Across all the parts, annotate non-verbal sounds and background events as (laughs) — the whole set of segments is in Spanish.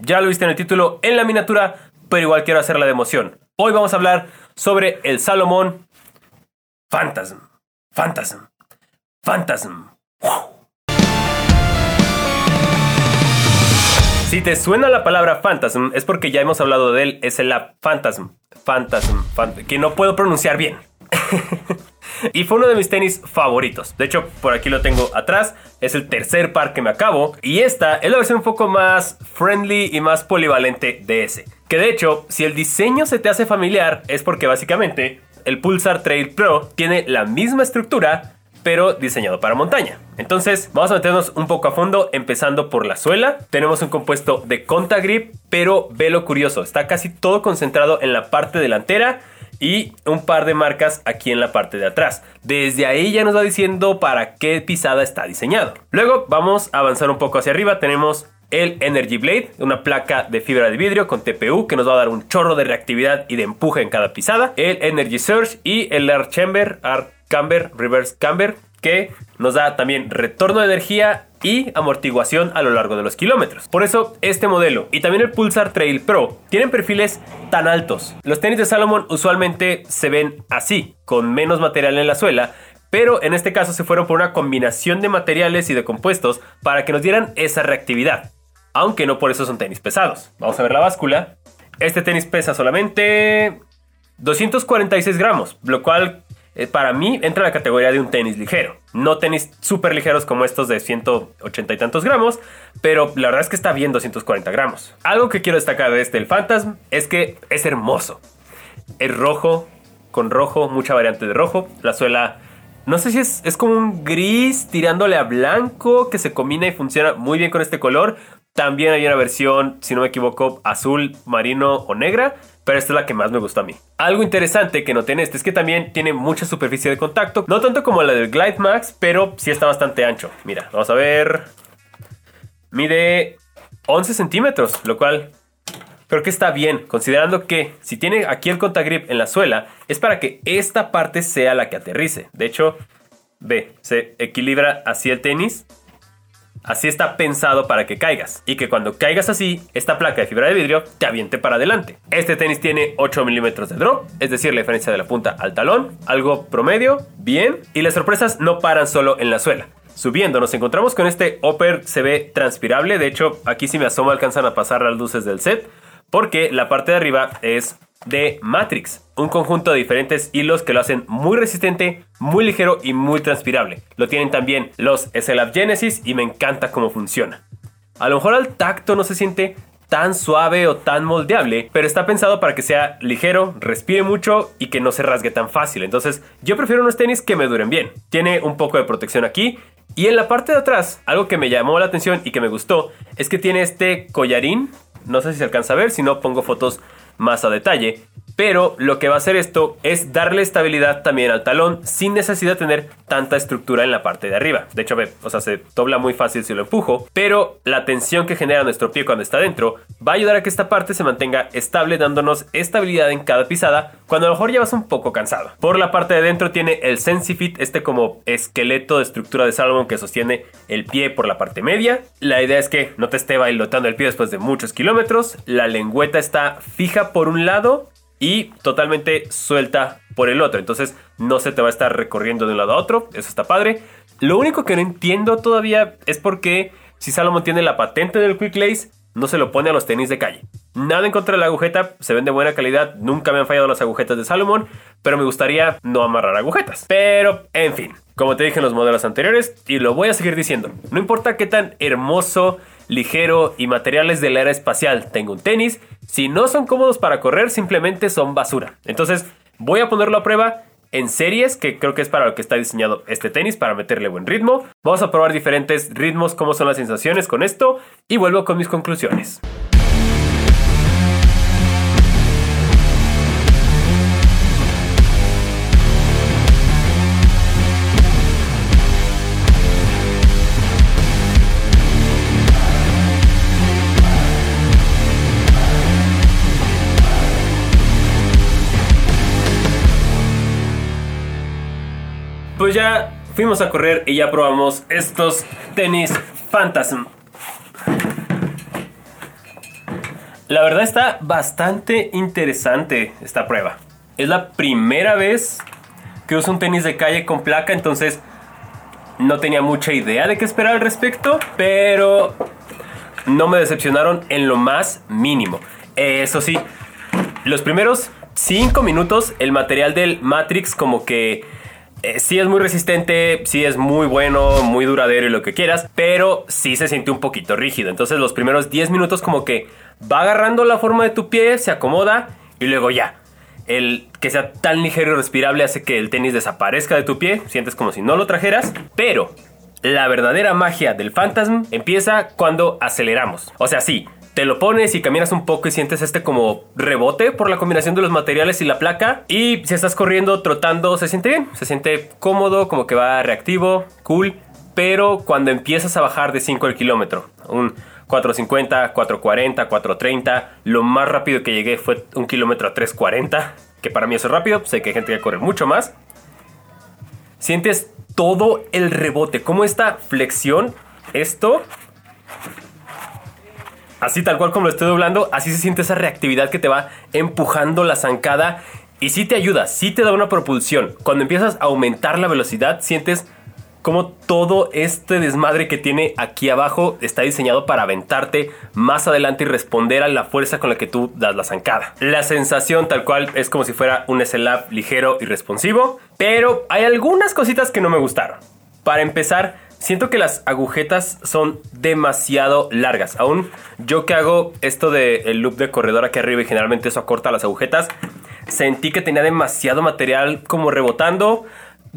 Ya lo viste en el título, en la miniatura, pero igual quiero hacerla de emoción. Hoy vamos a hablar sobre el Salomón Phantasm. Phantasm. Phantasm. Si te suena la palabra Phantasm, es porque ya hemos hablado de él. Es el app Phantasm. Phantasm. Phant- que no puedo pronunciar bien. (laughs) y fue uno de mis tenis favoritos. De hecho, por aquí lo tengo atrás. Es el tercer par que me acabo. Y esta es la versión un poco más friendly y más polivalente de ese. Que de hecho, si el diseño se te hace familiar, es porque básicamente el Pulsar Trail Pro tiene la misma estructura, pero diseñado para montaña. Entonces, vamos a meternos un poco a fondo, empezando por la suela. Tenemos un compuesto de Contagrip, pero ve lo curioso, está casi todo concentrado en la parte delantera y un par de marcas aquí en la parte de atrás. Desde ahí ya nos va diciendo para qué pisada está diseñado. Luego vamos a avanzar un poco hacia arriba. Tenemos el Energy Blade, una placa de fibra de vidrio con TPU que nos va a dar un chorro de reactividad y de empuje en cada pisada. El Energy Surge y el Air Chamber, Air Camber, Reverse Camber, que nos da también retorno de energía y amortiguación a lo largo de los kilómetros. Por eso este modelo y también el Pulsar Trail Pro tienen perfiles tan altos. Los tenis de Salomon usualmente se ven así, con menos material en la suela, pero en este caso se fueron por una combinación de materiales y de compuestos para que nos dieran esa reactividad. Aunque no por eso son tenis pesados. Vamos a ver la báscula. Este tenis pesa solamente 246 gramos, lo cual eh, para mí entra en la categoría de un tenis ligero. No tenis súper ligeros como estos de 180 y tantos gramos, pero la verdad es que está bien 240 gramos. Algo que quiero destacar de este, el Phantasm, es que es hermoso. Es rojo, con rojo, mucha variante de rojo. La suela, no sé si es, es como un gris tirándole a blanco que se combina y funciona muy bien con este color. También hay una versión, si no me equivoco, azul, marino o negra, pero esta es la que más me gustó a mí. Algo interesante que noté en este es que también tiene mucha superficie de contacto, no tanto como la del Glide Max, pero sí está bastante ancho. Mira, vamos a ver. Mide 11 centímetros, lo cual Creo que está bien, considerando que si tiene aquí el contagrip en la suela, es para que esta parte sea la que aterrice. De hecho, ve, se equilibra así el tenis. Así está pensado para que caigas. Y que cuando caigas así, esta placa de fibra de vidrio te aviente para adelante. Este tenis tiene 8 milímetros de drop, es decir, la diferencia de la punta al talón. Algo promedio, bien. Y las sorpresas no paran solo en la suela. Subiendo nos encontramos con este upper, se ve transpirable. De hecho, aquí si me asomo alcanzan a pasar las luces del set. Porque la parte de arriba es de Matrix, un conjunto de diferentes hilos que lo hacen muy resistente, muy ligero y muy transpirable. Lo tienen también los SLAB Genesis y me encanta cómo funciona. A lo mejor al tacto no se siente tan suave o tan moldeable, pero está pensado para que sea ligero, respire mucho y que no se rasgue tan fácil. Entonces, yo prefiero unos tenis que me duren bien. Tiene un poco de protección aquí y en la parte de atrás, algo que me llamó la atención y que me gustó es que tiene este collarín no sé si se alcanza a ver, si no pongo fotos más a detalle. Pero lo que va a hacer esto es darle estabilidad también al talón sin necesidad de tener tanta estructura en la parte de arriba. De hecho, ve, o sea, se dobla muy fácil si lo empujo, pero la tensión que genera nuestro pie cuando está dentro va a ayudar a que esta parte se mantenga estable dándonos estabilidad en cada pisada cuando a lo mejor ya vas un poco cansado. Por la parte de dentro tiene el SensiFit, este como esqueleto de estructura de Salomon que sostiene el pie por la parte media. La idea es que no te esté bailotando el pie después de muchos kilómetros. La lengüeta está fija por un lado y totalmente suelta por el otro. Entonces no se te va a estar recorriendo de un lado a otro. Eso está padre. Lo único que no entiendo todavía es por qué si Salomon tiene la patente del Quick Lace, no se lo pone a los tenis de calle. Nada en contra de la agujeta, se ven de buena calidad, nunca me han fallado las agujetas de Salomon, pero me gustaría no amarrar agujetas. Pero, en fin, como te dije en los modelos anteriores, y lo voy a seguir diciendo, no importa qué tan hermoso, ligero y materiales de la era espacial tenga un tenis, si no son cómodos para correr, simplemente son basura. Entonces, voy a ponerlo a prueba en series, que creo que es para lo que está diseñado este tenis, para meterle buen ritmo. Vamos a probar diferentes ritmos, cómo son las sensaciones con esto, y vuelvo con mis conclusiones. Ya fuimos a correr y ya probamos estos tenis Phantasm. La verdad está bastante interesante esta prueba. Es la primera vez que uso un tenis de calle con placa, entonces no tenía mucha idea de qué esperar al respecto, pero no me decepcionaron en lo más mínimo. Eso sí, los primeros 5 minutos el material del Matrix como que eh, sí es muy resistente, sí es muy bueno, muy duradero y lo que quieras, pero sí se siente un poquito rígido. Entonces los primeros 10 minutos como que va agarrando la forma de tu pie, se acomoda y luego ya. El que sea tan ligero y respirable hace que el tenis desaparezca de tu pie, sientes como si no lo trajeras, pero la verdadera magia del Phantasm empieza cuando aceleramos. O sea, sí, te lo pones y caminas un poco y sientes este como rebote por la combinación de los materiales y la placa. Y si estás corriendo, trotando, se siente bien, se siente cómodo, como que va reactivo, cool. Pero cuando empiezas a bajar de 5 al kilómetro, un 450, 440, 430, lo más rápido que llegué fue un kilómetro a 340, que para mí eso es rápido, sé que hay gente que corre mucho más. Sientes todo el rebote, como esta flexión, esto así tal cual como lo estoy doblando, así se siente esa reactividad que te va empujando la zancada y sí te ayuda, sí te da una propulsión. Cuando empiezas a aumentar la velocidad, sientes como todo este desmadre que tiene aquí abajo está diseñado para aventarte más adelante y responder a la fuerza con la que tú das la zancada. La sensación tal cual es como si fuera un SLAP ligero y responsivo, pero hay algunas cositas que no me gustaron. Para empezar, Siento que las agujetas son demasiado largas. Aún yo que hago esto del loop de corredor aquí arriba y generalmente eso acorta las agujetas, sentí que tenía demasiado material como rebotando.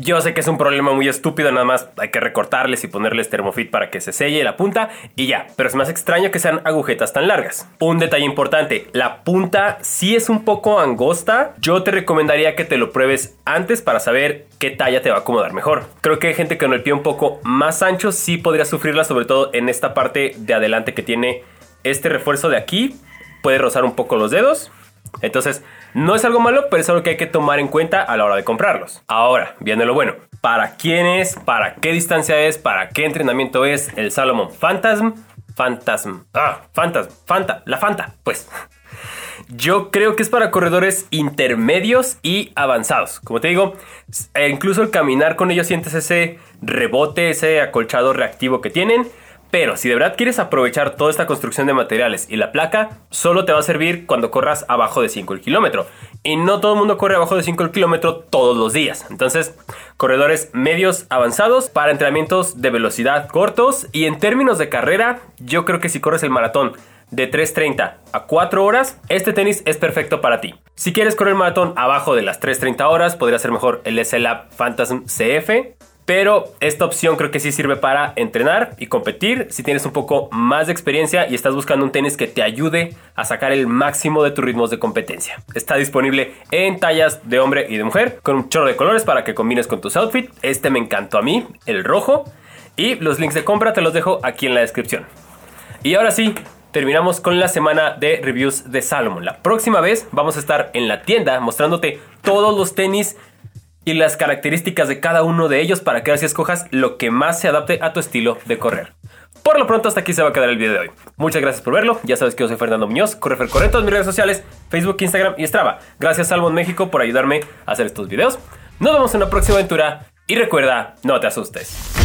Yo sé que es un problema muy estúpido, nada más hay que recortarles y ponerles termofit para que se selle la punta y ya, pero es más extraño que sean agujetas tan largas. Un detalle importante, la punta sí es un poco angosta, yo te recomendaría que te lo pruebes antes para saber qué talla te va a acomodar mejor. Creo que hay gente con el pie un poco más ancho sí podría sufrirla, sobre todo en esta parte de adelante que tiene este refuerzo de aquí, puede rozar un poco los dedos. Entonces, no es algo malo, pero es algo que hay que tomar en cuenta a la hora de comprarlos. Ahora, viene lo bueno. ¿Para quién es? ¿Para qué distancia es? ¿Para qué entrenamiento es el Salomon Phantasm? Phantasm. Ah, Phantasm. Fanta. La Fanta. Pues. (laughs) Yo creo que es para corredores intermedios y avanzados. Como te digo, e incluso el caminar con ellos sientes ese rebote, ese acolchado reactivo que tienen. Pero si de verdad quieres aprovechar toda esta construcción de materiales y la placa, solo te va a servir cuando corras abajo de 5 el kilómetro. Y no todo el mundo corre abajo de 5 el todos los días. Entonces, corredores medios avanzados para entrenamientos de velocidad cortos. Y en términos de carrera, yo creo que si corres el maratón de 3.30 a 4 horas, este tenis es perfecto para ti. Si quieres correr maratón abajo de las 3.30 horas, podría ser mejor el SLAB Phantasm CF pero esta opción creo que sí sirve para entrenar y competir si tienes un poco más de experiencia y estás buscando un tenis que te ayude a sacar el máximo de tus ritmos de competencia. Está disponible en tallas de hombre y de mujer con un chorro de colores para que combines con tus outfits. Este me encantó a mí, el rojo. Y los links de compra te los dejo aquí en la descripción. Y ahora sí, terminamos con la semana de reviews de Salomon. La próxima vez vamos a estar en la tienda mostrándote todos los tenis y las características de cada uno de ellos para que así escojas lo que más se adapte a tu estilo de correr. Por lo pronto hasta aquí se va a quedar el video de hoy. Muchas gracias por verlo. Ya sabes que yo soy Fernando Muñoz, Correfer Corre en todas mis redes sociales, Facebook, Instagram y Strava. Gracias Salmon México por ayudarme a hacer estos videos. Nos vemos en la próxima aventura y recuerda, no te asustes.